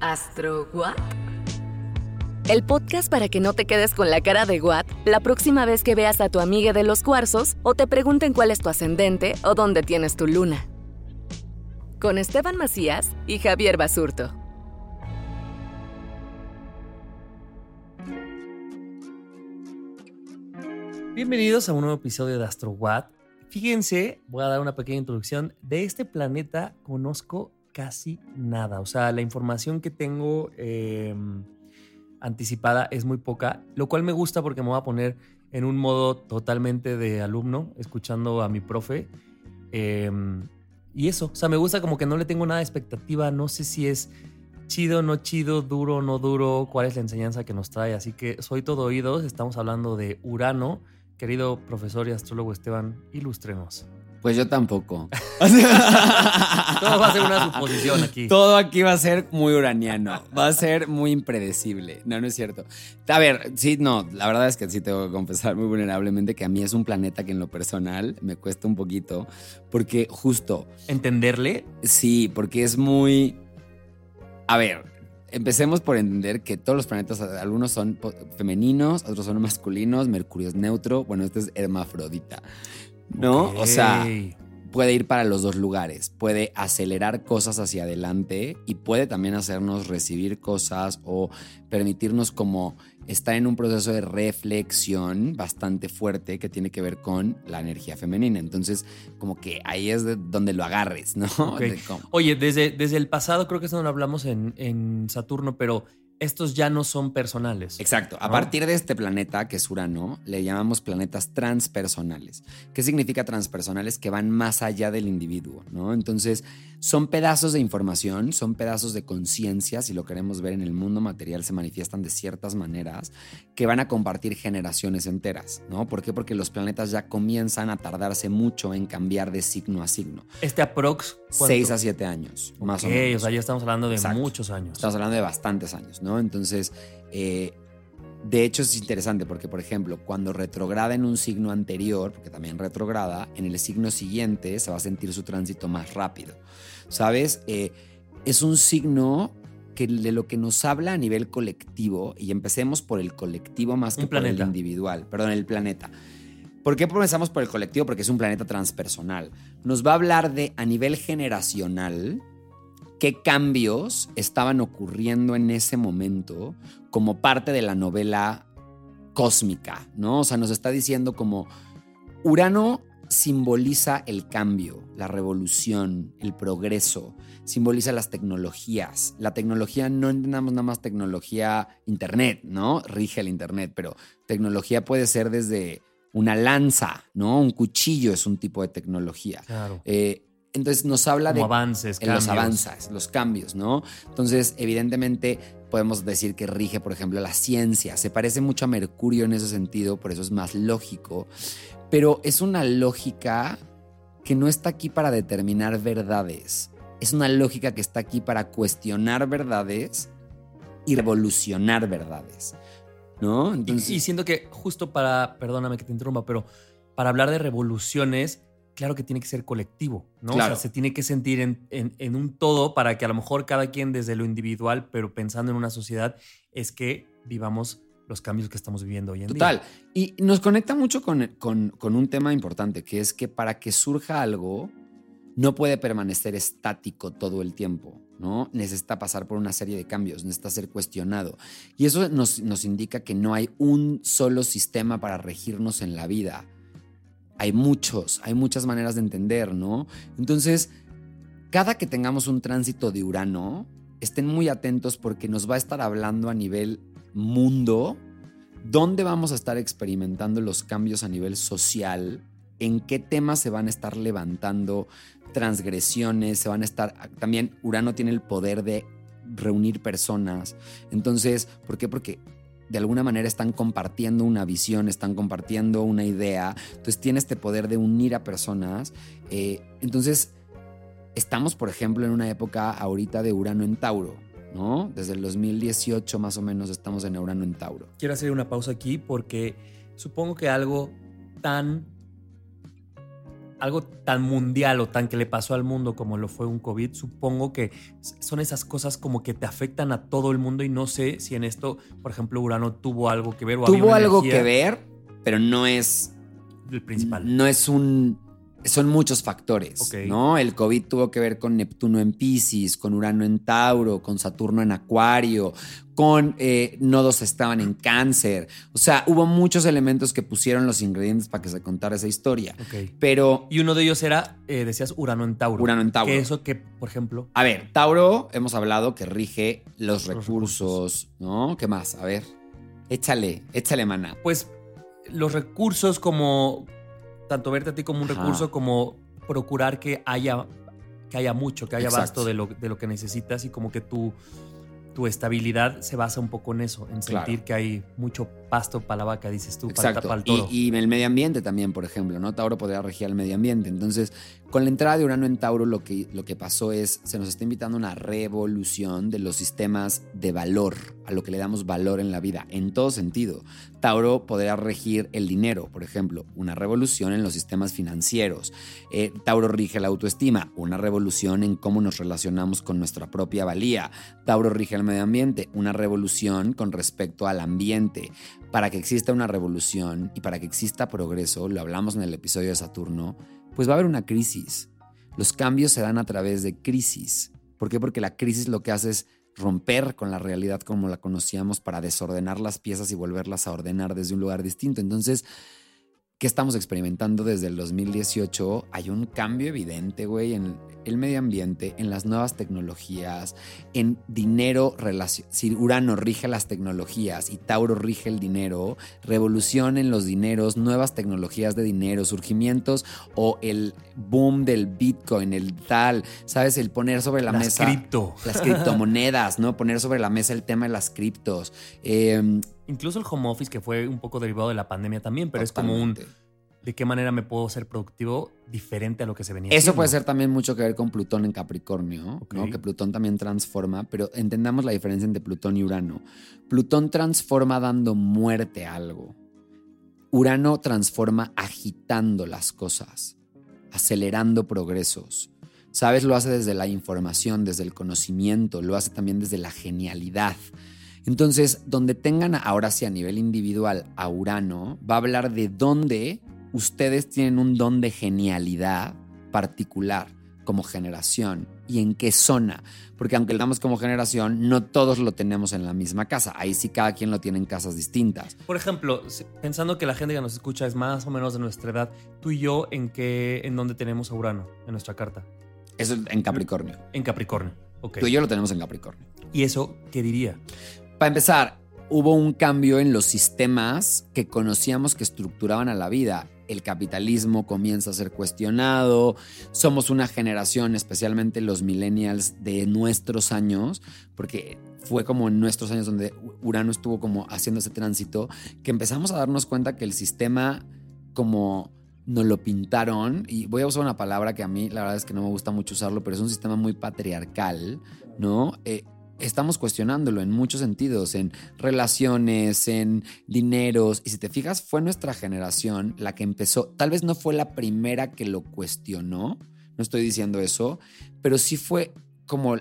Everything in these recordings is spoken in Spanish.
¿Astro What? El podcast para que no te quedes con la cara de What la próxima vez que veas a tu amiga de los cuarzos o te pregunten cuál es tu ascendente o dónde tienes tu luna. Con Esteban Macías y Javier Basurto. Bienvenidos a un nuevo episodio de Astro What. Fíjense, voy a dar una pequeña introducción. De este planeta conozco casi nada. O sea, la información que tengo em, anticipada es muy poca, lo cual me gusta porque me voy a poner en un modo totalmente de alumno, escuchando a mi profe. Em, y eso, o sea, me gusta como que no le tengo nada de expectativa, no sé si es chido, no chido, duro, no duro, cuál es la enseñanza que nos trae. Así que soy todo oídos, estamos hablando de Urano. Querido profesor y astrólogo Esteban, ilústrenos. Pues yo tampoco. Todo va a ser una suposición aquí. Todo aquí va a ser muy uraniano. Va a ser muy impredecible. No, no es cierto. A ver, sí, no, la verdad es que sí tengo que confesar muy vulnerablemente que a mí es un planeta que en lo personal me cuesta un poquito. Porque justo. ¿Entenderle? Sí, porque es muy. A ver, empecemos por entender que todos los planetas, algunos son femeninos, otros son masculinos, Mercurio es neutro, bueno, este es hermafrodita. ¿No? O sea, puede ir para los dos lugares, puede acelerar cosas hacia adelante y puede también hacernos recibir cosas o permitirnos como estar en un proceso de reflexión bastante fuerte que tiene que ver con la energía femenina. Entonces, como que ahí es de donde lo agarres, ¿no? Oye, desde, desde el pasado, creo que eso no lo hablamos en, en Saturno, pero estos ya no son personales. Exacto. A partir de este planeta, que es Urano, le llamamos planetas transpersonales. ¿Qué significa transpersonales? Que van más allá del individuo, ¿no? Entonces, son pedazos de información, son pedazos de conciencia, si lo queremos ver en el mundo material, se manifiestan de ciertas maneras que van a compartir generaciones enteras, ¿no? ¿Por qué? Porque los planetas ya comienzan a tardarse mucho en cambiar de signo a signo. Este aprox. Seis a siete años, más o menos. o sea, ya estamos hablando de muchos años. Estamos hablando de bastantes años, ¿no? Entonces, eh, de hecho es interesante porque, por ejemplo, cuando retrograda en un signo anterior, porque también retrograda, en el signo siguiente se va a sentir su tránsito más rápido. ¿Sabes? Eh, es un signo que de lo que nos habla a nivel colectivo, y empecemos por el colectivo más que por el individual, perdón, el planeta. ¿Por qué comenzamos por el colectivo? Porque es un planeta transpersonal. Nos va a hablar de, a nivel generacional, qué cambios estaban ocurriendo en ese momento como parte de la novela cósmica, ¿no? O sea, nos está diciendo como Urano simboliza el cambio, la revolución, el progreso, simboliza las tecnologías. La tecnología, no entendamos nada más tecnología Internet, ¿no? Rige el Internet, pero tecnología puede ser desde una lanza, ¿no? Un cuchillo es un tipo de tecnología. Claro. Eh, entonces nos habla de avances, los avances, los cambios, ¿no? Entonces, evidentemente podemos decir que rige, por ejemplo, la ciencia. Se parece mucho a Mercurio en ese sentido, por eso es más lógico pero es una lógica que no está aquí para determinar verdades. Es una lógica que está aquí para cuestionar verdades y revolucionar verdades. ¿No? Entonces, y, siento que justo para, perdóname que te interrumpa, pero para hablar de revoluciones, claro que tiene que ser colectivo, ¿no? Claro. O sea, se tiene que sentir en, en, un todo para que a lo mejor cada quien desde lo individual, pero pensando en una sociedad, es que vivamos los cambios que estamos viviendo hoy en Total. día. Y nos conecta mucho con, con- con un tema importante, que es que para que surja algo, no puede permanecer estático todo el tiempo, ¿no? Necesita pasar por una serie de cambios, necesita ser cuestionado. Y eso nos, nos indica que no hay un solo sistema para regirnos en la vida. Hay muchos, hay muchas maneras de entender, ¿no? Entonces, cada que tengamos un tránsito de Urano, estén muy atentos porque nos va a estar hablando a nivel mundo, dónde vamos a estar experimentando los cambios a nivel social, en qué temas se van a estar levantando transgresiones, se van a estar, también Urano tiene el poder de reunir personas. Entonces, ¿por qué? Porque de alguna manera están compartiendo una visión, están compartiendo una idea, entonces tiene este poder de unir a personas. Eh, entonces, estamos, por ejemplo, en una época ahorita de Urano en Tauro, ¿no? Desde el 2018 más o menos estamos en Urano en Tauro. Quiero hacer una pausa aquí porque supongo que algo tan algo tan mundial o tan que le pasó al mundo como lo fue un COVID, supongo que son esas cosas como que te afectan a todo el mundo y no sé si en esto, por ejemplo, Urano tuvo algo que ver o Tuvo algo que ver, pero no es El principal. No es un. Son muchos factores. ¿no? El COVID tuvo que ver con Neptuno en Pisces, con Urano en Tauro, con Saturno en Acuario, con eh, nodos estaban en Cáncer. O sea, hubo muchos elementos que pusieron los ingredientes para que se contara esa historia. Ok. Pero, Y uno de ellos era, eh, decías, Urano en Tauro. Urano en Tauro. Que eso que, por ejemplo, a ver, Tauro, hemos hablado que rige los Los recursos, ¿no? ¿Qué más? A ver, échale, échale, mana. pues los recursos como, tanto verte a ti como un Ajá. recurso, como procurar que haya, que haya mucho, que haya Exacto. basto de lo, de lo que necesitas y como que tu, tu estabilidad se basa un poco en eso, en Claro. sentir que hay mucho pasto para la vaca, dices tú, Exacto. para el toro. Y, y el medio ambiente también, por ejemplo, ¿no? Tauro podría regir el medio ambiente. Entonces, con la entrada de Urano en Tauro, lo que, lo que pasó es, se nos está invitando a una revolución de los sistemas de valor, a lo que le damos valor en la vida, en todo sentido. Tauro podría regir el dinero, por ejemplo, una revolución en los sistemas financieros. Eh, Tauro rige la autoestima, una revolución en cómo nos relacionamos con nuestra propia valía. Tauro rige el medio ambiente, una revolución con respecto al ambiente. Para que exista una revolución y para que exista progreso, lo hablamos en el episodio de Saturno, pues va a haber una crisis. Los cambios se dan a través de crisis. ¿Por qué? Porque la crisis lo que hace es romper con la realidad como la conocíamos para desordenar las piezas y volverlas a ordenar desde un lugar distinto. Entonces, ¿qué estamos experimentando desde el 2018? Hay un cambio evidente, güey, en el medio ambiente, en las nuevas tecnologías, en dinero, relacio- si Urano rige las tecnologías y Tauro rige el dinero, revolución en los dineros, nuevas tecnologías de dinero, surgimientos o el boom del Bitcoin, el tal, ¿sabes? El poner sobre la Las mesa cripto. las criptomonedas, ¿no? Poner sobre la mesa el tema de las criptos. Eh, Incluso el home office, que fue un poco derivado de la pandemia también, pero es como un. ¿de qué manera me puedo ser productivo diferente a lo que se venía Eso haciendo? puede ser también mucho que ver con Plutón en Capricornio. ¿no? Que Plutón también transforma, pero entendamos la diferencia entre Plutón y Urano. Plutón transforma dando muerte a algo. Urano transforma agitando las cosas, acelerando progresos. ¿Sabes? Lo hace desde la información, desde el conocimiento, lo hace también desde la genialidad. Entonces, donde tengan ahora sí a nivel individual a Urano, va a hablar de dónde ustedes tienen un don de genialidad particular como generación y en qué zona. Porque aunque lo damos como generación, no todos lo tenemos en la misma casa. Ahí sí cada quien lo tiene en casas distintas. Por ejemplo, pensando que la gente que nos escucha es más o menos de nuestra edad, tú y yo, ¿en qué, en dónde tenemos a Urano en nuestra carta? Eso en Capricornio. En Capricornio. Ok. Tú y yo lo tenemos en Capricornio. ¿Y eso qué diría? Para empezar, hubo un cambio en los sistemas que conocíamos que estructuraban a la vida. El capitalismo comienza a ser cuestionado. Somos una generación, especialmente los millennials de nuestros años, porque fue como en nuestros años donde Urano estuvo como haciendo ese tránsito, que empezamos a darnos cuenta que el sistema como nos lo pintaron, y voy a usar una palabra que a mí la verdad es que no me gusta mucho usarlo, pero es un sistema muy patriarcal, ¿no? Eh, estamos cuestionándolo en muchos sentidos, en relaciones, en dineros. Y si te fijas, fue nuestra generación la que empezó, tal vez no fue la primera que lo cuestionó, no estoy diciendo eso, pero sí fue como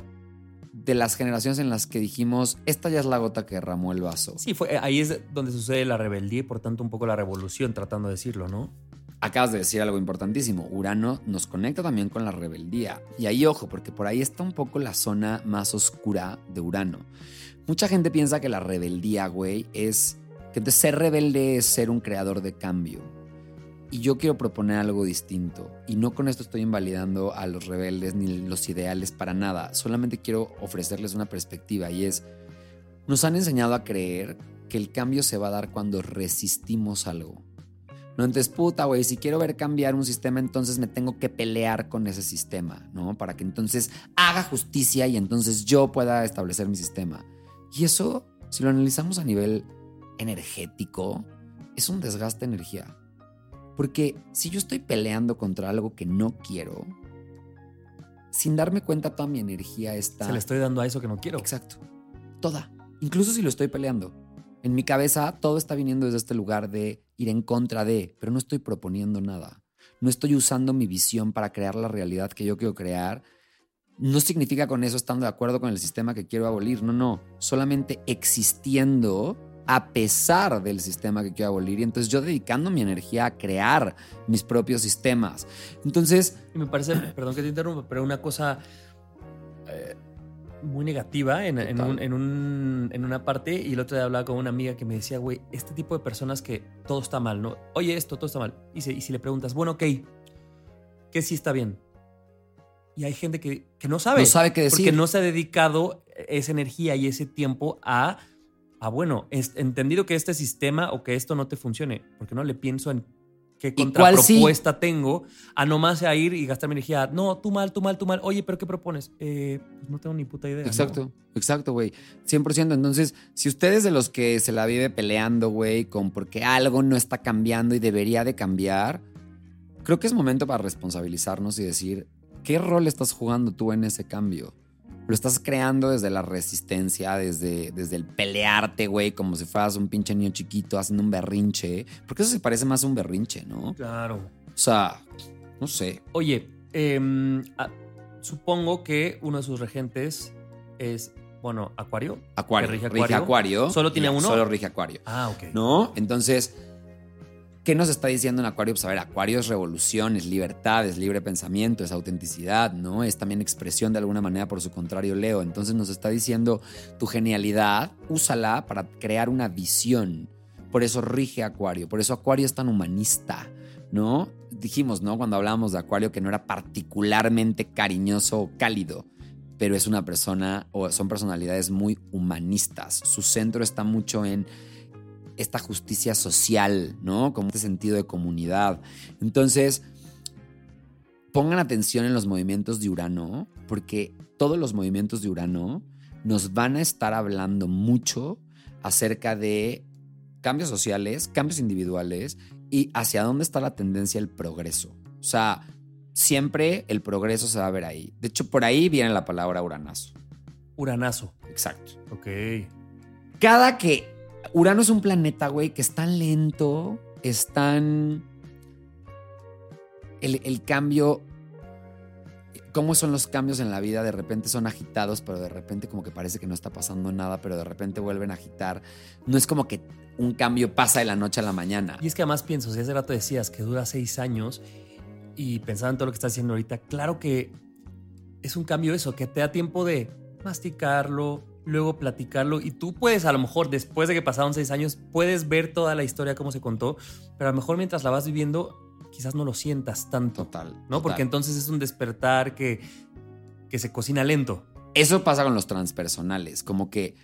de las generaciones en las que dijimos, esta ya es la gota que derramó el vaso. Sí, fue, ahí es donde sucede la rebeldía y por tanto un poco la revolución, tratando de decirlo, ¿no? Acabas de decir algo importantísimo. Urano nos conecta también con la rebeldía. Y ahí ojo, porque por ahí está un poco la zona más oscura de Urano. Mucha gente piensa que la rebeldía, güey, es que ser rebelde es ser un creador de cambio. Y yo quiero proponer algo distinto. Y no con esto estoy invalidando a los rebeldes ni los ideales para nada. Solamente quiero ofrecerles una perspectiva y es, nos han enseñado a creer que el cambio se va a dar cuando resistimos algo. No, entonces, puta, güey, si quiero ver cambiar un sistema, entonces me tengo que pelear con ese sistema, ¿no? Para que entonces haga justicia y entonces yo pueda establecer mi sistema. Y eso, si lo analizamos a nivel energético, es un desgaste de energía. Porque si yo estoy peleando contra algo que no quiero, sin darme cuenta toda mi energía está... Se le estoy dando a eso que no quiero. Exacto. Toda. Incluso si lo estoy peleando. En mi cabeza todo está viniendo desde este lugar de ir en contra de, pero no estoy proponiendo nada. No estoy usando mi visión para crear la realidad que yo quiero crear. No significa con eso estando de acuerdo con el sistema que quiero abolir. No, no. Solamente existiendo a pesar del sistema que quiero abolir. Y entonces yo dedicando mi energía a crear mis propios sistemas. Entonces... me parece, perdón que te interrumpa, pero una cosa eh, muy negativa en, en, una parte y el otro día hablaba con una amiga que me decía, güey, este tipo de personas que todo está mal, ¿no? Oye, esto, todo está mal. Y, y si le preguntas, bueno, ok, ¿qué sí está bien? Y hay gente que, que no sabe. No sabe qué decir. Porque no se ha dedicado esa energía y ese tiempo a ah, bueno, es entendido que este sistema o que esto no te funcione, porque no le pienso en qué contrapropuesta tengo a nomás a ir y gastar mi energía. No, tú mal, tú mal, tú mal. Oye, pero ¿qué propones? Eh, pues no tengo ni puta idea. Exacto, exacto, güey. 100%. Entonces, si ustedes de los que se la vive peleando, güey, con porque algo no está cambiando y debería de cambiar, creo que es momento para responsabilizarnos y decir, ¿qué rol estás jugando tú en ese cambio? Lo estás creando desde la resistencia, desde, desde el pelearte, güey, como si fueras un pinche niño chiquito haciendo un berrinche. Porque eso se parece más a un berrinche, ¿no? Claro. O sea, no sé. Oye, em, supongo que uno de sus regentes es, bueno, Acuario. Acuario. Rige Acuario. Rige Acuario. ¿Solo tiene uno? Solo rige Acuario. Ah, ok. ¿No? Entonces ¿Qué nos está diciendo en Acuario? Pues a ver, Acuario es revolución, es libertad, es libre pensamiento, es autenticidad, ¿no? Es también expresión de alguna manera por su contrario Leo. Entonces nos está diciendo tu genialidad, úsala para crear una visión. Por eso rige Acuario, por eso Acuario es tan humanista, ¿no? Dijimos, ¿no? Cuando hablábamos de Acuario que no era particularmente cariñoso o cálido, pero es una persona o son personalidades muy humanistas. Su centro está mucho en esta justicia social, ¿no? Como este sentido de comunidad. Entonces, pongan atención en los movimientos de Urano, porque todos los movimientos de Urano nos van a estar hablando mucho acerca de cambios sociales, cambios individuales y hacia dónde está la tendencia del progreso. O sea, siempre el progreso se va a ver ahí. De hecho, por ahí viene la palabra uranazo. Uranazo. Exacto. Ok. Cada que Urano es un planeta, güey, que es tan lento, es tan... El, cambio cómo son los cambios en la vida. De repente son agitados, pero de repente como que parece que no está pasando nada, pero de repente vuelven a agitar. No es como que un cambio pasa de la noche a la mañana. Y es que además pienso, si hace rato decías que dura seis años y pensaba en todo lo que estás haciendo ahorita, claro que es un cambio eso, que te da tiempo de masticarlo, luego platicarlo y tú puedes a lo mejor después de que pasaron seis años puedes ver toda la historia cómo se contó, pero a lo mejor mientras la vas viviendo quizás no lo sientas tanto. Total. ¿No? Porque entonces es un despertar que, que se cocina lento. Eso pasa con los transpersonales, como que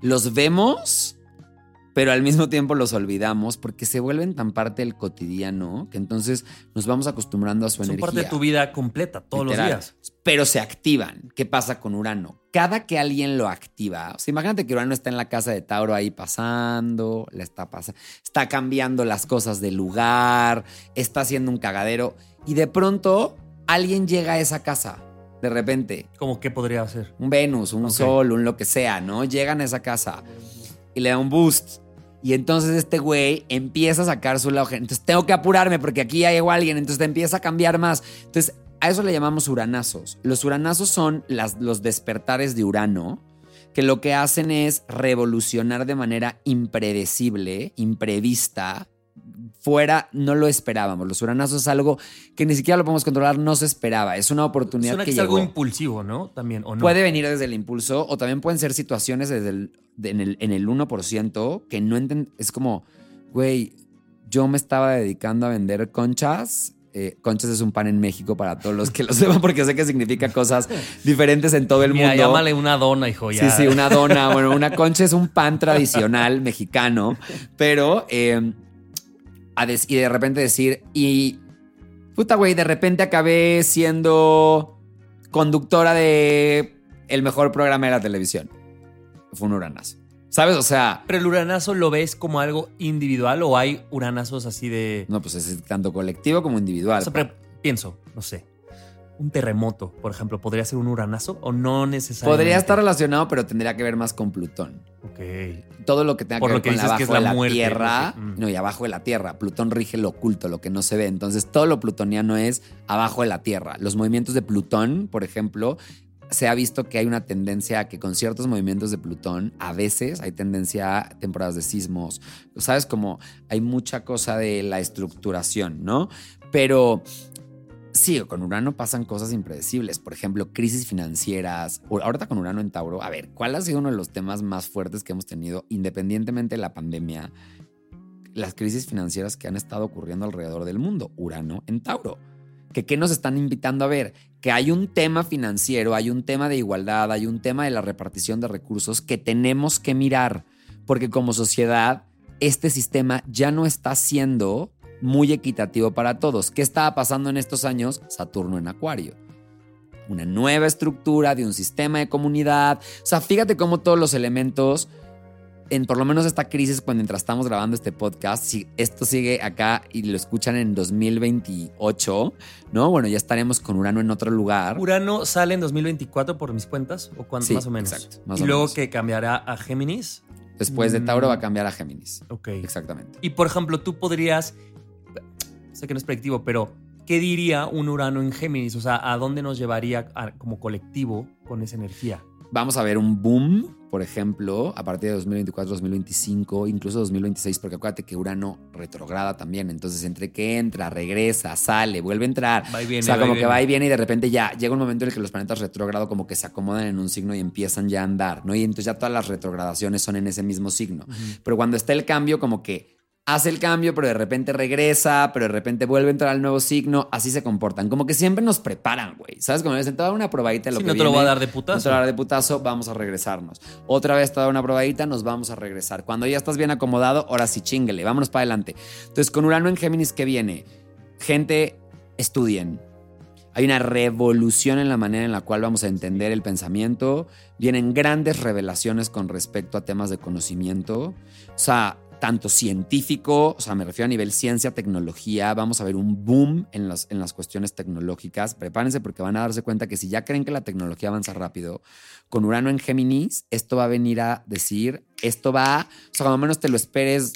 los vemos pero al mismo tiempo los olvidamos porque se vuelven tan parte del cotidiano que entonces nos vamos acostumbrando a su energía. Son parte de tu vida completa, todos los días. Pero se activan. ¿Qué pasa con Urano? Cada que alguien lo activa, o sea, imagínate que Urano está en la casa de Tauro ahí pasando, le está pasando, está cambiando las cosas del lugar, está haciendo un cagadero y de pronto alguien llega a esa casa de repente. ¿Cómo qué podría ser? Un Venus, un Sol, un lo que sea, ¿no? Llegan a esa casa y le da un boost y entonces este güey empieza a sacar su lado. Entonces tengo que apurarme porque aquí ya llegó alguien. Entonces te empieza a cambiar más. Entonces a eso le llamamos uranazos. Los uranazos son las, los despertares de Urano, que lo que hacen es revolucionar de manera impredecible, imprevista, fuera, no lo esperábamos. Los uranazos es algo que ni siquiera lo podemos controlar, no se esperaba. Es una oportunidad Suena que, que es algo impulsivo, ¿no? También, ¿o no? Puede venir desde el impulso o también pueden ser situaciones desde el, de- en, el, en el 1% que no entienden. Es como, güey, yo me estaba dedicando a vender conchas. Eh, conchas es un pan en México para todos los que lo sepan porque sé que significa cosas diferentes en todo el Mira, mundo. llámale una dona, hijo, ya. Sí, sí, una dona. Bueno, una concha es un pan tradicional mexicano, pero. eh, a y de repente decir, y. Puta, güey, de repente acabé siendo conductora de el mejor programa de la televisión. Fue un uranazo. ¿Sabes? O sea, ¿Pero el uranazo lo ves como algo individual o hay uranazos así de... no, pues es tanto colectivo como individual. O sea, pero pienso, no sé, un terremoto, por ejemplo, ¿podría ser un uranazo o no necesariamente? Podría estar relacionado, pero tendría que ver más con Plutón. Ok. todo lo que tenga Por que ver con abajo que es de la la muerte, Tierra, mm. no, y abajo de la Tierra. Plutón rige lo oculto, lo que no se ve. Entonces, todo lo plutoniano es abajo de la Tierra. Los movimientos de Plutón, por ejemplo, se ha visto que hay una tendencia a que con ciertos movimientos de Plutón, a veces hay tendencia a temporadas de sismos. Sabes, como hay mucha cosa de la estructuración, ¿no? Pero Sí, con Urano pasan cosas impredecibles. Por ejemplo, crisis financieras. Ahorita con Urano en Tauro, a ver, ¿cuál ha sido uno de los temas más fuertes que hemos tenido independientemente de la pandemia? Las crisis financieras que han estado ocurriendo alrededor del mundo. Urano en Tauro. ¿Que ¿Qué nos están invitando a ver? Que hay un tema financiero, hay un tema de igualdad, hay un tema de la repartición de recursos que tenemos que mirar. Porque como sociedad, este sistema ya no está siendo muy equitativo para todos. ¿Qué estaba pasando en estos años? Saturno en Acuario. Una nueva estructura de un sistema de comunidad. O sea, fíjate cómo todos los elementos, en por lo menos esta crisis, cuando mientras estamos grabando este podcast, si esto sigue acá y lo escuchan en 2028, ¿no? Bueno, ya estaremos con Urano en otro lugar. ¿Urano sale en 2024 por mis cuentas? ¿O cuánto Sí, más o menos? exacto, más y o luego menos. que cambiará a Géminis. Después de Tauro va a cambiar a Géminis. Ok. Exactamente. Y por ejemplo, tú podrías, sé que no es predictivo, pero ¿qué diría un Urano en Géminis? O sea, ¿a dónde nos llevaría a- como colectivo con esa energía? Vamos a ver un boom, por ejemplo, a partir de 2024, 2025, incluso 2026, porque acuérdate que Urano retrograda también. Entonces, entre que entra, regresa, sale, vuelve a entrar. Va y viene, o sea, va y como que viene. va y viene y de repente ya llega un momento en el que los planetas retrógrado como que se acomodan en un signo y empiezan ya a andar, ¿no? Y entonces ya todas las retrogradaciones son en ese mismo signo. Pero cuando está el cambio, como que hace el cambio, pero de repente regresa, pero de repente vuelve a entrar al nuevo signo, así se comportan. Como que siempre nos preparan, güey. ¿Sabes? Como dicen, te voy a dar una probadita de lo Sí, que no te lo voy a dar de No putazo. te lo voy a dar de putazo, vamos a regresarnos. Otra vez te da una probadita, nos vamos a regresar. Cuando ya estás bien acomodado, ahora sí chinguele, vámonos para adelante. Entonces, con Urano en Géminis, ¿qué viene? Gente, estudien. Hay una revolución en la manera en la cual vamos a entender el pensamiento. Vienen grandes revelaciones con respecto a temas de conocimiento. O sea, tanto científico, o sea, me refiero a nivel ciencia, tecnología, vamos a ver un boom en las, en las cuestiones tecnológicas. Prepárense porque van a darse cuenta que si ya creen que la tecnología avanza rápido, con Urano en Géminis, esto va a venir a decir, esto va, o sea, cuando menos te lo esperes,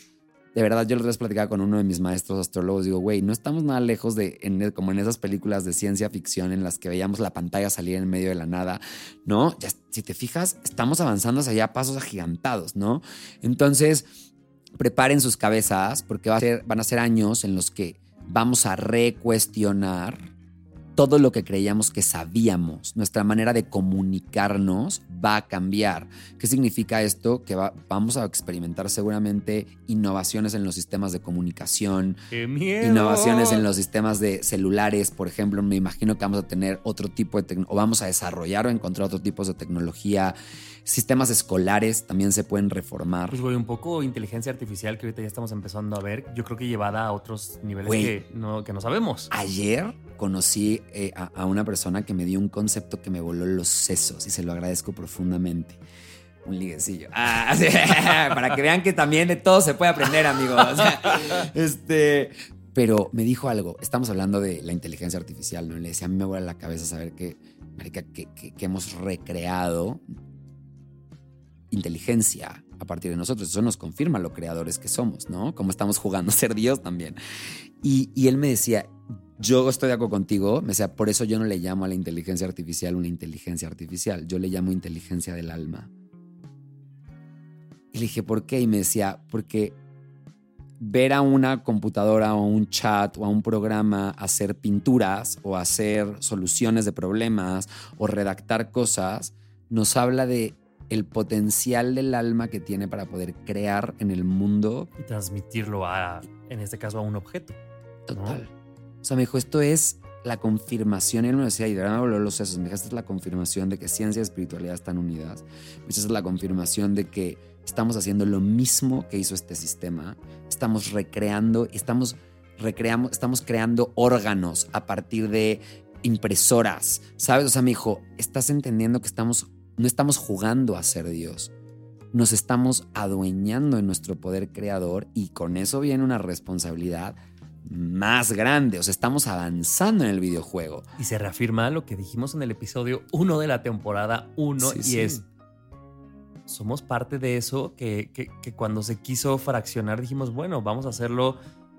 de verdad, yo lo vez platicaba con uno de mis maestros astrólogos. Digo, güey, no estamos nada lejos de, como en esas películas de ciencia ficción en las que veíamos la pantalla salir en medio de la nada, ¿no? Si te fijas, estamos avanzando hacia allá pasos agigantados, ¿no? Entonces, preparen sus cabezas porque va a ser, van a ser años en los que vamos a recuestionar todo lo que creíamos que sabíamos. Nuestra manera de comunicarnos va a cambiar. ¿Qué significa esto? Que va- vamos a experimentar seguramente innovaciones en los sistemas de comunicación, innovaciones en los sistemas de celulares, por ejemplo. Me imagino que vamos a tener otro tipo de tecnología, o vamos a desarrollar o encontrar otro tipo de tecnología. Sistemas escolares también se pueden reformar. Pues, güey, un poco inteligencia artificial que ahorita ya estamos empezando a ver. Yo creo que llevada a otros niveles Güey. que no, que no sabemos. Ayer conocí eh, a, a una persona que me dio un concepto que me voló los sesos y se lo agradezco profundamente. Un liguecillo. Ah, sí, para que vean que también de todo se puede aprender, amigos. Este, pero me dijo algo. Estamos hablando de la inteligencia artificial, ¿no? Y Le decía, a mí me vuela la cabeza saber que, marica, que, que- que hemos recreado inteligencia a partir de nosotros. Eso nos confirma lo creadores que somos, ¿no? Como estamos jugando a ser Dios también. Y, él me decía, yo estoy de acuerdo contigo, me decía, por eso yo no le llamo a la inteligencia artificial una inteligencia artificial, yo le llamo inteligencia del alma. Y le dije, ¿por qué? Y me decía, porque ver a una computadora o un chat o a un programa hacer pinturas o hacer soluciones de problemas o redactar cosas, nos habla de el potencial del alma que tiene para poder crear en el mundo. Y transmitirlo a, en este caso, a un objeto. Total. O sea, me dijo, esto es la confirmación, él me decía, y de verdad me volvió los sesos, me dijo, esta es la confirmación de que ciencia y espiritualidad están unidas. Esta es la confirmación de que estamos haciendo lo mismo que hizo este sistema. Estamos recreando, estamos, recreamos, estamos creando órganos a partir de impresoras, ¿sabes? O sea, me dijo, estás entendiendo que estamos, no estamos jugando a ser Dios, nos estamos adueñando en nuestro poder creador y con eso viene una responsabilidad más grande, o sea, estamos avanzando en el videojuego. Y se reafirma lo que dijimos en el episodio 1 de la temporada 1 y es, somos parte de eso que, que, cuando se quiso fraccionar dijimos, bueno, vamos a hacerlo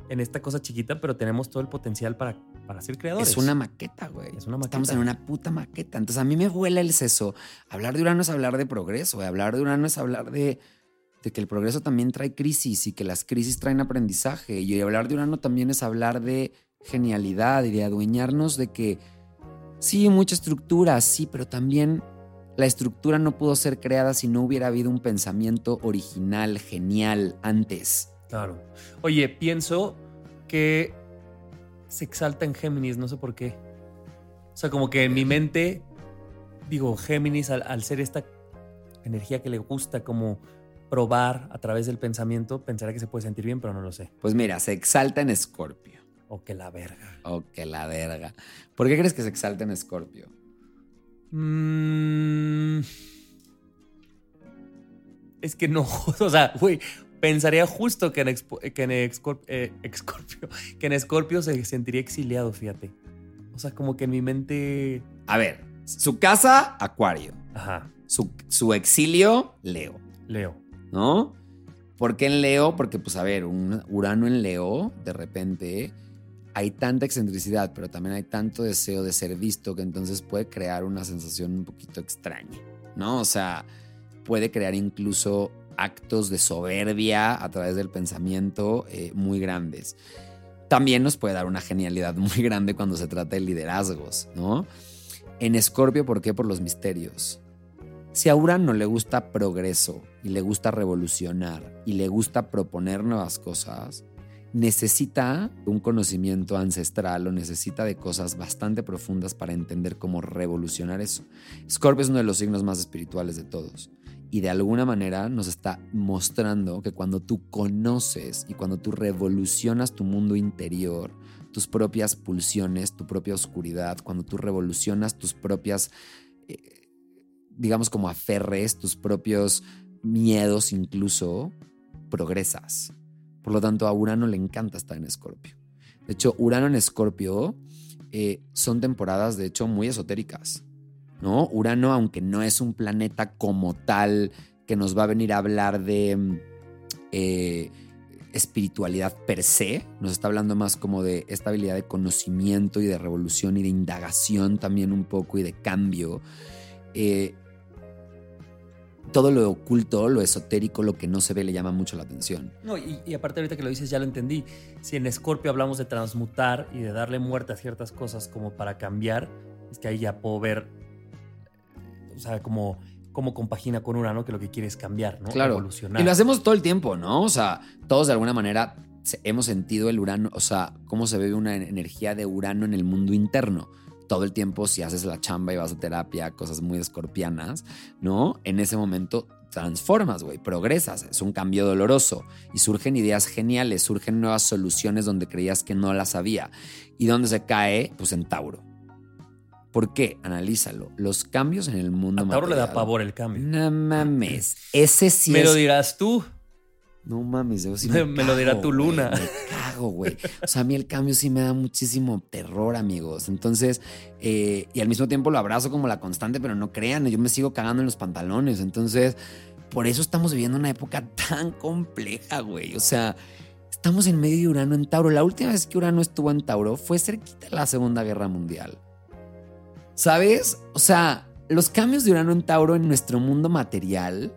en esta cosa chiquita, pero tenemos todo el potencial para, para ser creadores. Es una maqueta, güey. Es una maqueta. Estamos en una puta maqueta. Entonces a mí me vuela el seso. Hablar de Urano es hablar de progreso, hablar de Urano es hablar de de que el progreso también trae crisis y que las crisis traen aprendizaje. Y hablar de Urano también es hablar de genialidad y de adueñarnos de que sí, mucha estructura, sí, pero también la estructura no pudo ser creada si no hubiera habido un pensamiento original, genial antes. Claro. Oye, pienso que se exalta en Géminis, no sé por qué. O sea, como que en mi mente, digo, Géminis al, al ser esta energía que le gusta como probar a través del pensamiento, pensará que se puede sentir bien, pero no lo sé. Pues mira, se exalta en Escorpio. O que la verga. O que la verga. ¿Por qué crees que se exalta en Escorpio? Mm. es que no, o sea, güey, pensaría justo que en, que en eh, que en Escorpio se sentiría exiliado, fíjate. O sea, como que en mi mente... A ver, su casa, Acuario. Ajá. Su, su exilio, Leo. Leo. ¿no? ¿Por qué en Leo? Porque, pues, a ver, un Urano en Leo, de repente, hay tanta excentricidad, pero también hay tanto deseo de ser visto que entonces puede crear una sensación un poquito extraña, ¿no? O sea, puede crear incluso actos de soberbia a través del pensamiento eh, muy grandes. También nos puede dar una genialidad muy grande cuando se trata de liderazgos, ¿no? En Escorpio, ¿por qué? Por los misterios. Si a Urano le gusta progreso y le gusta revolucionar y le gusta proponer nuevas cosas, necesita un conocimiento ancestral o necesita de cosas bastante profundas para entender cómo revolucionar eso. Scorpio es uno de los signos más espirituales de todos y de alguna manera nos está mostrando que cuando tú conoces y cuando tú revolucionas tu mundo interior, tus propias pulsiones, tu propia oscuridad, cuando tú revolucionas tus propias... Eh, digamos, como aferres tus propios miedos incluso, progresas. Por lo tanto, a Urano le encanta estar en Escorpio. De hecho, Urano en Escorpio eh, son temporadas, de hecho, muy esotéricas. ¿No? Urano, aunque no es un planeta como tal que nos va a venir a hablar de mm, eh, espiritualidad per se, nos está hablando más como de estabilidad de conocimiento y de revolución y de indagación también un poco y de cambio. Eh, todo lo oculto, lo esotérico, lo que no se ve le llama mucho la atención. No, y, aparte ahorita que lo dices ya lo entendí. Si en Escorpio hablamos de transmutar y de darle muerte a ciertas cosas como para cambiar, es que ahí ya puedo ver, o sea, como cómo compagina con Urano, que lo que quiere es cambiar, ¿no? Claro. Evolucionar. Y lo hacemos todo el tiempo, ¿no? O sea, todos de alguna manera hemos sentido el Urano, o sea, cómo se ve una energía de Urano en el mundo interno todo el tiempo si haces la chamba y vas a terapia, cosas muy escorpianas, ¿no? En ese momento transformas, güey, progresas, es un cambio doloroso y surgen ideas geniales, surgen nuevas soluciones donde creías que no las había. ¿Y dónde se cae? Pues en Tauro. ¿Por qué? Analízalo. Los cambios en el mundo. A Tauro le da pavor el cambio. No mames. Ese sí Me lo dirás tú. No mames, me, lo dirá tu luna. me cago, güey. O sea, a mí el cambio sí me da muchísimo terror, amigos. Entonces, eh, y al mismo tiempo lo abrazo como la constante, pero no crean, yo me sigo cagando en los pantalones. Entonces, por eso estamos viviendo una época tan compleja, güey. O sea, Estamos en medio de Urano en Tauro. La última vez que Urano estuvo en Tauro fue cerquita de la Segunda Guerra Mundial. ¿Sabes? O sea, los cambios de Urano en Tauro en nuestro mundo material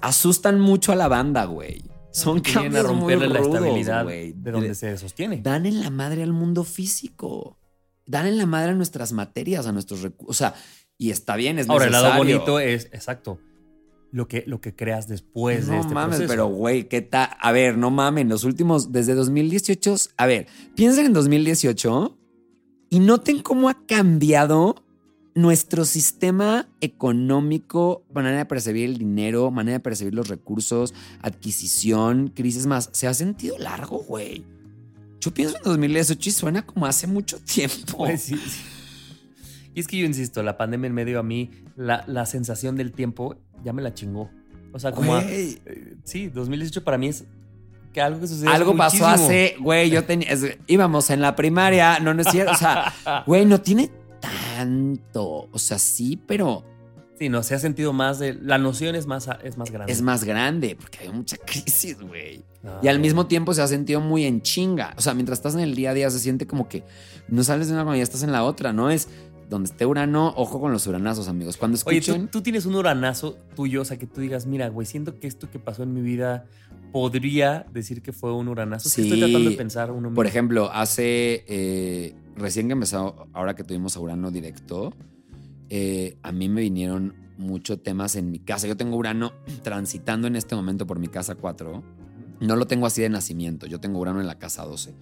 asustan mucho a la banda, güey. Son Que a cambios muy romperle la estabilidad güey. de donde se sostiene. Dan en la madre al mundo físico. Dan en la madre a nuestras materias, a nuestros recursos. O sea, y está bien, es Ahora, el lado bonito es, exacto, lo que, lo que creas después de no este mames, proceso. pero güey, ¿qué tal? A ver, no mames, los últimos, desde 2018, a ver, piensen en 2018 y noten cómo ha cambiado nuestro sistema económico, manera de percibir el dinero, manera de percibir los recursos, adquisición, crisis más. Se ha sentido largo, güey. Yo pienso en 2018 y suena como hace mucho tiempo. Pues sí, sí. Y es que yo insisto, la pandemia en medio a mí, la, la sensación del tiempo ya me la chingó. O sea, como... a- eh, sí, 2018 para mí es que algo que sucedió Algo hace pasó hace, güey, yo tenía, íbamos en la primaria, no, no es cierto, o sea, güey, no tiene tanto, o sea, sí, pero Sí, no, se ha sentido más de... La noción es más, es más grande. es más grande, porque hay mucha crisis, güey. Ah, Y al mismo tiempo se ha sentido muy en chinga, o sea, mientras estás en el día a día se siente como que no sales de una cuando ya estás en la otra, ¿no? Es donde esté Urano, ojo con los uranazos, amigos. Cuando Oye, escuchen... ¿tú, tú tienes un uranazo tuyo, o sea, que tú digas, mira, güey, siento que esto que pasó en mi vida podría decir que fue un uranazo. Sí. Estoy tratando de pensar uno Por mismo. ejemplo, hace. eh, recién que empezó, ahora que tuvimos a Urano directo, eh, a mí me vinieron muchos temas en mi casa. Yo tengo Urano transitando en este momento por mi casa 4. No lo tengo así de nacimiento, yo tengo Urano en la casa 12.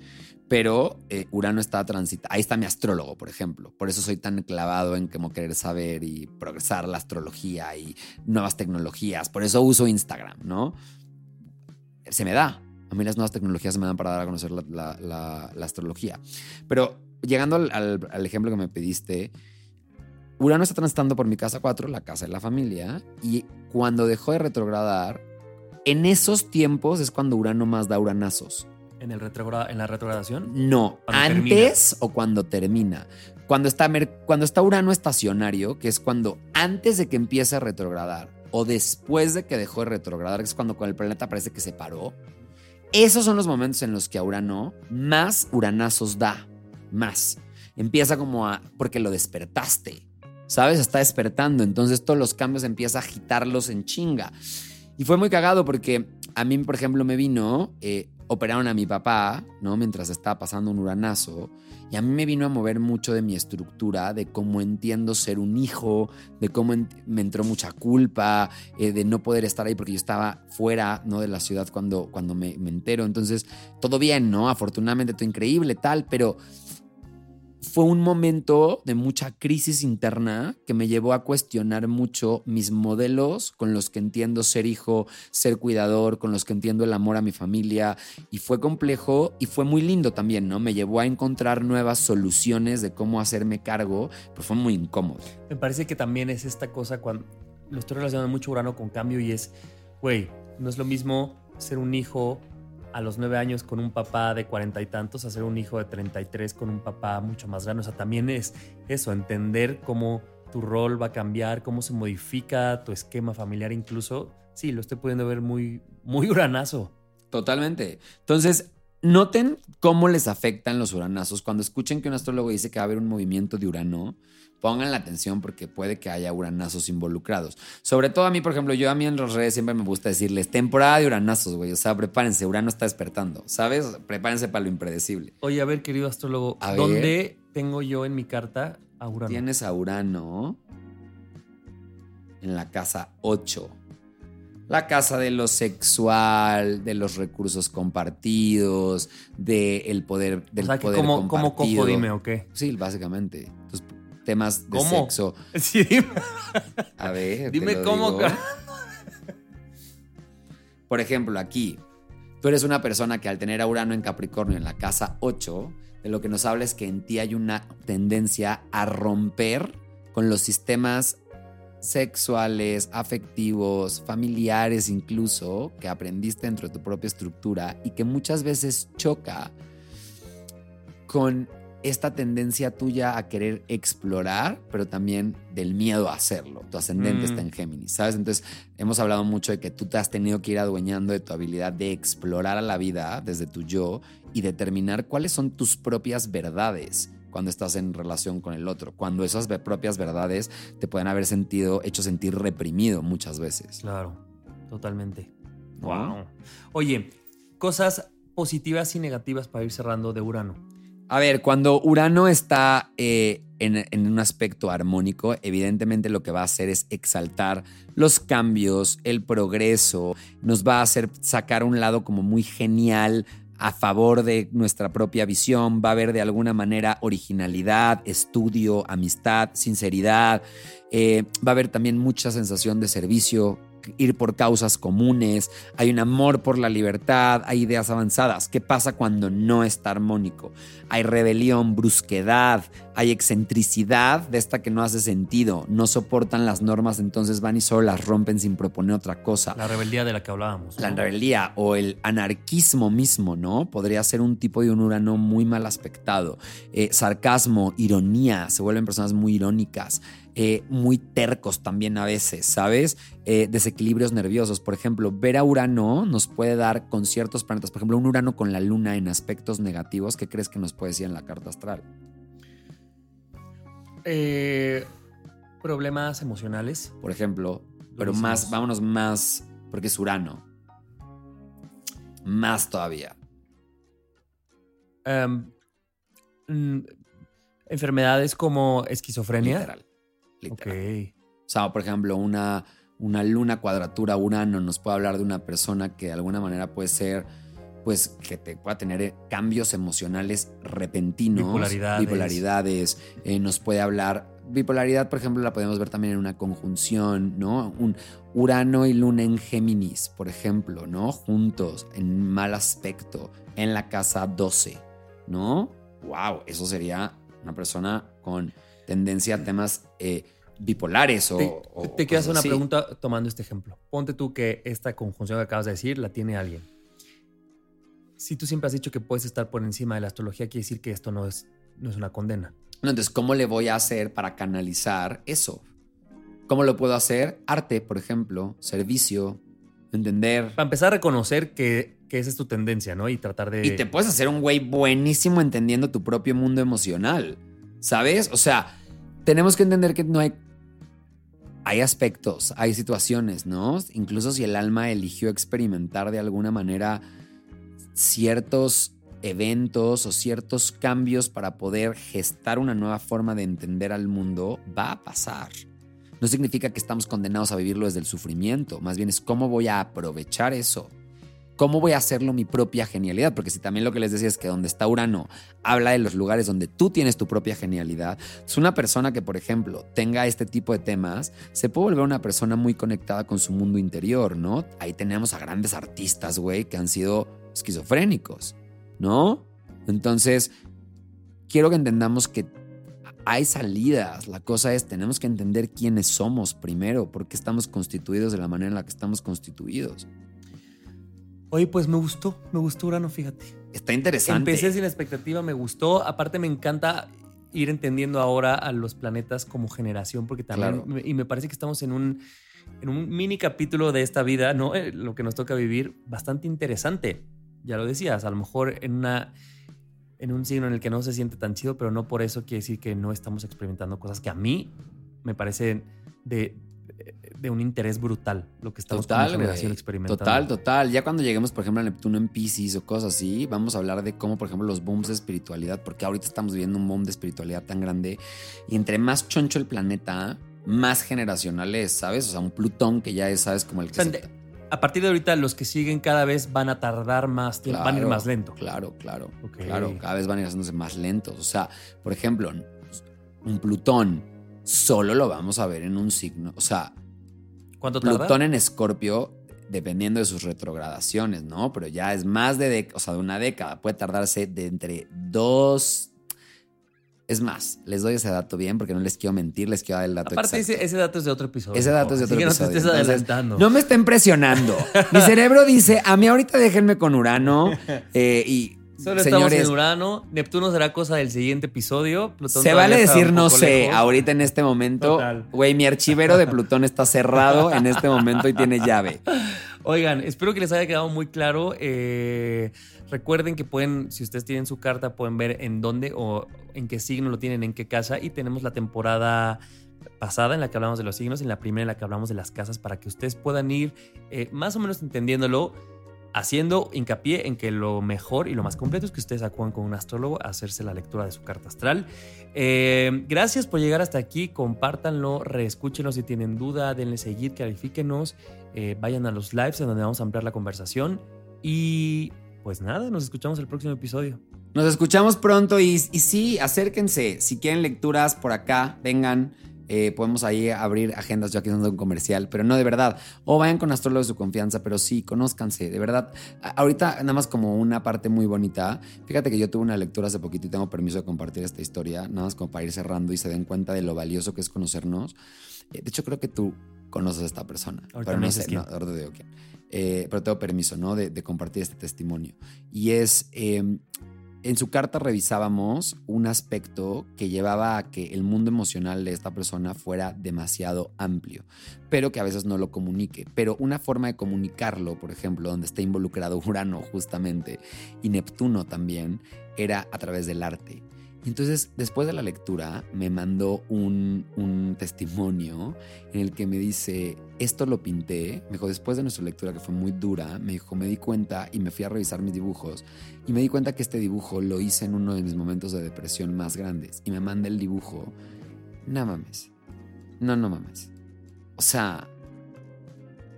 Pero eh, Urano está transitando. Ahí está mi astrólogo, por ejemplo. Por eso soy tan clavado en como querer saber y progresar la astrología y nuevas tecnologías. Por eso uso Instagram, ¿no? Se me da. A mí las nuevas tecnologías se me dan para dar a conocer la, la- la- la astrología. Pero llegando al, al- al ejemplo que me pediste, Urano está transitando por mi casa 4, la casa de la familia, y cuando dejó de retrogradar, en esos tiempos es cuando Urano más da uranazos. En, el en la retrogradación. No, antes o cuando termina. Cuando está, cuando está Urano estacionario, que es cuando antes de que empiece a retrogradar o después de que dejó de retrogradar, que es cuando con el planeta parece que se paró. Esos son los momentos en los que a Urano más uranazos da. Más. Empieza como a. porque lo despertaste. ¿Sabes? Está despertando. Entonces todos los cambios empieza a agitarlos en chinga. Y fue muy cagado porque a mí, por ejemplo, me vino, eh, operaron a mi papá, ¿no? Mientras estaba pasando un uranazo. Y a mí me vino a mover mucho de mi estructura, de cómo entiendo ser un hijo, de cómo me entró mucha culpa, eh, de no poder estar ahí porque yo estaba fuera, ¿no? De la ciudad cuando, cuando me, me entero. Entonces, todo bien, ¿no? Afortunadamente, todo increíble, tal, pero fue un momento de mucha crisis interna que me llevó a cuestionar mucho mis modelos con los que entiendo ser hijo, ser cuidador, con los que entiendo el amor a mi familia. Y fue complejo y fue muy lindo también, ¿no? Me llevó a encontrar nuevas soluciones de cómo hacerme cargo, pero fue muy incómodo. Me parece que también es esta cosa cuando lo estoy relacionando mucho Urano con cambio y es, güey, no es lo mismo ser un hijo a los nueve años con un papá de cuarenta y tantos a ser un hijo de 33 con un papá mucho más grande. O sea, también es eso, entender cómo tu rol va a cambiar, cómo se modifica tu esquema familiar incluso. Sí, lo estoy pudiendo ver muy, muy uranazo. Totalmente. Entonces, noten cómo les afectan los uranazos. Cuando escuchen que un astrólogo dice que va a haber un movimiento de Urano, pongan la atención porque puede que haya uranazos involucrados. Sobre todo a mí, por ejemplo, yo a mí en las redes siempre me gusta decirles temporada de uranazos, güey. O sea, prepárense, Urano está despertando, ¿sabes? Prepárense para lo impredecible. Oye, a ver, querido astrólogo, A ver. ¿dónde tengo yo en mi carta a Urano? Tienes a Urano en la casa 8. La casa de lo sexual, de los recursos compartidos, del poder, o del sea, que poder ¿cómo, ¿cómo compartido. cojo, dime, o qué? Sí, básicamente. Tus temas de ¿Cómo? sexo. Sí, dime. A ver, te Dime lo cómo, digo. Por ejemplo, aquí, tú eres una persona que al tener a Urano en Capricornio en la casa 8, de lo que nos habla es que en ti hay una tendencia a romper con los sistemas sexuales, afectivos, familiares incluso, que aprendiste dentro de tu propia estructura y que muchas veces choca con esta tendencia tuya a querer explorar, pero también del miedo a hacerlo. Tu ascendente Mm. está en Géminis, ¿sabes? Entonces, hemos hablado mucho de que tú te has tenido que ir adueñando de tu habilidad de explorar a la vida desde tu yo y determinar cuáles son tus propias verdades cuando estás en relación con el otro. Cuando esas propias verdades te pueden haber sentido, hecho sentir reprimido muchas veces. Claro, totalmente. ¿no? Wow. Oye, cosas positivas y negativas para ir cerrando de Urano. A ver, cuando Urano está eh, en, un aspecto armónico, evidentemente lo que va a hacer es exaltar los cambios, el progreso, nos va a hacer sacar un lado como muy genial a favor de nuestra propia visión, va a haber de alguna manera originalidad, estudio, amistad, sinceridad, eh, va a haber también mucha sensación de servicio, ir por causas comunes, hay un amor por la libertad, hay ideas avanzadas. ¿Qué pasa cuando no está armónico? Hay rebelión, brusquedad, hay excentricidad de esta que no hace sentido, no soportan las normas, entonces van y solo las rompen sin proponer otra cosa. La rebeldía de la que hablábamos. La rebeldía o el anarquismo mismo, ¿no? Podría ser un tipo de un Urano muy mal aspectado. Eh, sarcasmo, ironía, se vuelven personas muy irónicas, eh, muy tercos también a veces, ¿sabes? Eh, desequilibrios nerviosos. Por ejemplo, ver a Urano nos puede dar con ciertos planetas, por ejemplo, un Urano con la Luna en aspectos negativos, ¿qué crees que nos puede decir en la carta astral? Eh, problemas emocionales. Por ejemplo, pero más, vámonos más, porque es Urano. Más todavía. Em, mm, enfermedades como esquizofrenia. Literal. Literal. Ok. O sea, por ejemplo, una, una luna cuadratura Urano nos puede hablar de una persona que de alguna manera puede ser, pues, que te pueda tener eh, cambios emocionales repentinos. Bipolaridades. Bipolaridades. eh, nos puede hablar. Bipolaridad, por ejemplo, la podemos ver también en una conjunción, ¿no? Un Urano y Luna en Géminis, por ejemplo, ¿no? Juntos, en mal aspecto, en la casa 12, ¿no? ¡Wow! Eso sería una persona con tendencia a temas eh, bipolares o. Te, o te- te quiero hacer una así. pregunta tomando este ejemplo. Ponte tú que esta conjunción que acabas de decir la tiene alguien. Si tú siempre has dicho que puedes estar por encima de la astrología, quiere decir que esto no es, no es una condena. No, entonces, ¿cómo le voy a hacer para canalizar eso? ¿Cómo lo puedo hacer? Arte, por ejemplo, servicio, entender. Para empezar a reconocer que, que esa es tu tendencia, ¿no? Y tratar de... Y te puedes hacer un güey buenísimo entendiendo tu propio mundo emocional. ¿Sabes? O sea, tenemos que entender que no hay. Hay aspectos, hay situaciones, ¿no? Incluso si el alma eligió experimentar de alguna manera ciertos eventos o ciertos cambios para poder gestar una nueva forma de entender al mundo, va a pasar. No significa que estamos condenados a vivirlo desde el sufrimiento, más bien es cómo voy a aprovechar eso. ¿Cómo voy a hacerlo mi propia genialidad? Porque si también lo que les decía es que donde está Urano habla de los lugares donde tú tienes tu propia genialidad, es una persona que, por ejemplo, tenga este tipo de temas, se puede volver una persona muy conectada con su mundo interior, ¿no? Ahí tenemos a grandes artistas, güey, que han sido esquizofrénicos, ¿no? Entonces, quiero que entendamos que hay salidas. La cosa es, tenemos que entender quiénes somos primero, por qué estamos constituidos de la manera en la que estamos constituidos. Oye, pues me gustó, me gustó Urano, fíjate. Está interesante. Empecé sin expectativa, me gustó. Aparte me encanta ir entendiendo ahora a los planetas como generación, porque también, Claro. y me parece que estamos en un, en un mini capítulo de esta vida, ¿no? Eh, Lo que nos toca vivir, bastante interesante. Ya lo decías, a lo mejor en una en un signo en el que no se siente tan chido, pero no por eso quiere decir que no estamos experimentando cosas que a mí me parecen de, de un interés brutal lo que estamos Total, como generación experimentando. Total, total. Ya cuando lleguemos, por ejemplo, a Neptuno en Pisces o cosas así, vamos a hablar de cómo, por ejemplo, los booms de espiritualidad, porque ahorita estamos viviendo un boom de espiritualidad tan grande y entre más choncho el planeta, más generacional es, ¿sabes? O sea, un Plutón que ya es, ¿sabes? Como el que se- A partir de ahorita, los que siguen cada vez van a tardar más tiempo, van a ir más lento. Claro, claro. Claro, cada vez van a ir haciéndose más lentos. O sea, por ejemplo, un Plutón solo lo vamos a ver en un signo. O sea, ¿Cuánto tarda? Plutón en Escorpio, dependiendo de sus retrogradaciones, ¿no? Pero ya es más de, o sea, de una década. Puede tardarse de entre dos. Es más, les doy ese dato bien porque no les quiero mentir, les quiero dar el dato Aparte, exacto. ese, ese dato es de otro episodio. Ese dato es de otro que episodio. no te estés Entonces, adelantando. No me estén presionando. Mi cerebro dice, a mí ahorita déjenme con Urano eh, y Solo estamos en Urano. Neptuno será cosa del siguiente episodio. se vale decir no sé ahorita en este momento. Güey, mi archivero de Plutón está cerrado en este momento y tiene llave. Oigan, espero que les haya quedado muy claro. Eh, recuerden que pueden, si ustedes tienen su carta, pueden ver en dónde o en qué signo lo tienen, en qué casa. Y tenemos la temporada pasada en la que hablamos de los signos y en la primera en la que hablamos de las casas para que ustedes puedan ir eh, más o menos entendiéndolo haciendo hincapié en que lo mejor y lo más completo es que ustedes acudan con un astrólogo a hacerse la lectura de su carta astral. Eh, gracias por llegar hasta aquí, compártanlo, reescúchenlo si tienen duda, denle seguir, califíquenos, eh, vayan a los lives en donde vamos a ampliar la conversación y pues nada, nos escuchamos el próximo episodio. Nos escuchamos pronto y, y sí, acérquense, si quieren lecturas por acá, vengan. Eh, podemos ahí abrir agendas, yo aquí dando un comercial, pero no de verdad. O vayan con astrólogos de su confianza, pero sí, conózcanse, de verdad. Ahorita, nada más como una parte muy bonita. Fíjate que yo tuve una lectura hace poquito y tengo permiso de compartir esta historia, nada más como para ir cerrando y se den cuenta de lo valioso que es conocernos. Eh, de hecho, creo que tú conoces a esta persona, pero no sé, no, ahora te digo quién. Eh, pero tengo permiso, ¿no? De, de, compartir este testimonio. Y es, em, en su carta revisábamos un aspecto que llevaba a que el mundo emocional de esta persona fuera demasiado amplio, pero que a veces no lo comunique. Pero una forma de comunicarlo, por ejemplo, donde está involucrado Urano justamente y Neptuno también, era a través del arte. Entonces, después de la lectura, me mandó un, testimonio en el que me dice, esto lo pinté, me dijo, después de nuestra lectura que fue muy dura, me dijo, me di cuenta y me fui a revisar mis dibujos y me di cuenta que este dibujo lo hice en uno de mis momentos de depresión más grandes y me manda el dibujo, no mames, no, no mames. O sea,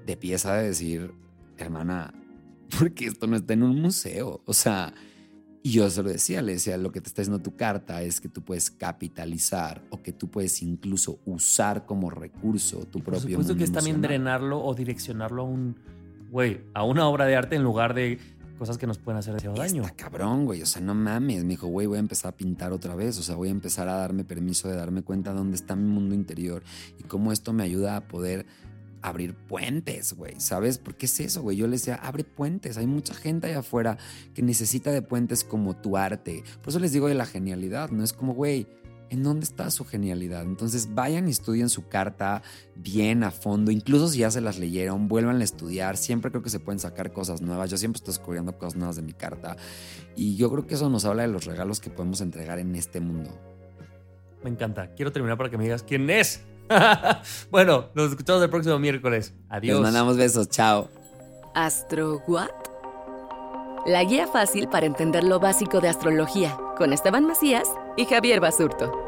de pieza de decir, hermana, porque esto no está en un museo, o sea... Y yo se lo decía, le decía, lo que te está diciendo tu carta es que tú puedes capitalizar o que tú puedes incluso usar como recurso tu propio Por supuesto que es también drenarlo o direccionarlo a un, güey, a una obra de arte en lugar de cosas que nos pueden hacer demasiado daño. Está cabrón, güey, o sea, no mames. Me dijo, güey, voy a empezar a pintar otra vez, o sea, voy a empezar a darme permiso de darme cuenta de dónde está mi mundo interior y cómo esto me ayuda a poder abrir puentes, güey, ¿sabes? Porque es eso, güey. Yo le decía, abre puentes. Hay mucha gente allá afuera que necesita de puentes como tu arte. Por eso les digo de la genialidad, ¿no? Es como, güey, ¿en dónde está su genialidad? Entonces vayan y estudien su carta bien a fondo. Incluso si ya se las leyeron, vuelvan a estudiar. Siempre creo que se pueden sacar cosas nuevas. Yo siempre estoy descubriendo cosas nuevas de mi carta. Y yo creo que eso nos habla de los regalos que podemos entregar en este mundo. Me encanta. Quiero terminar para que me digas quién es. bueno, nos escuchamos el próximo miércoles. Adiós. Nos mandamos besos. Chao. ¿Astro What? La guía fácil para entender lo básico de astrología con Esteban Macías y Javier Basurto.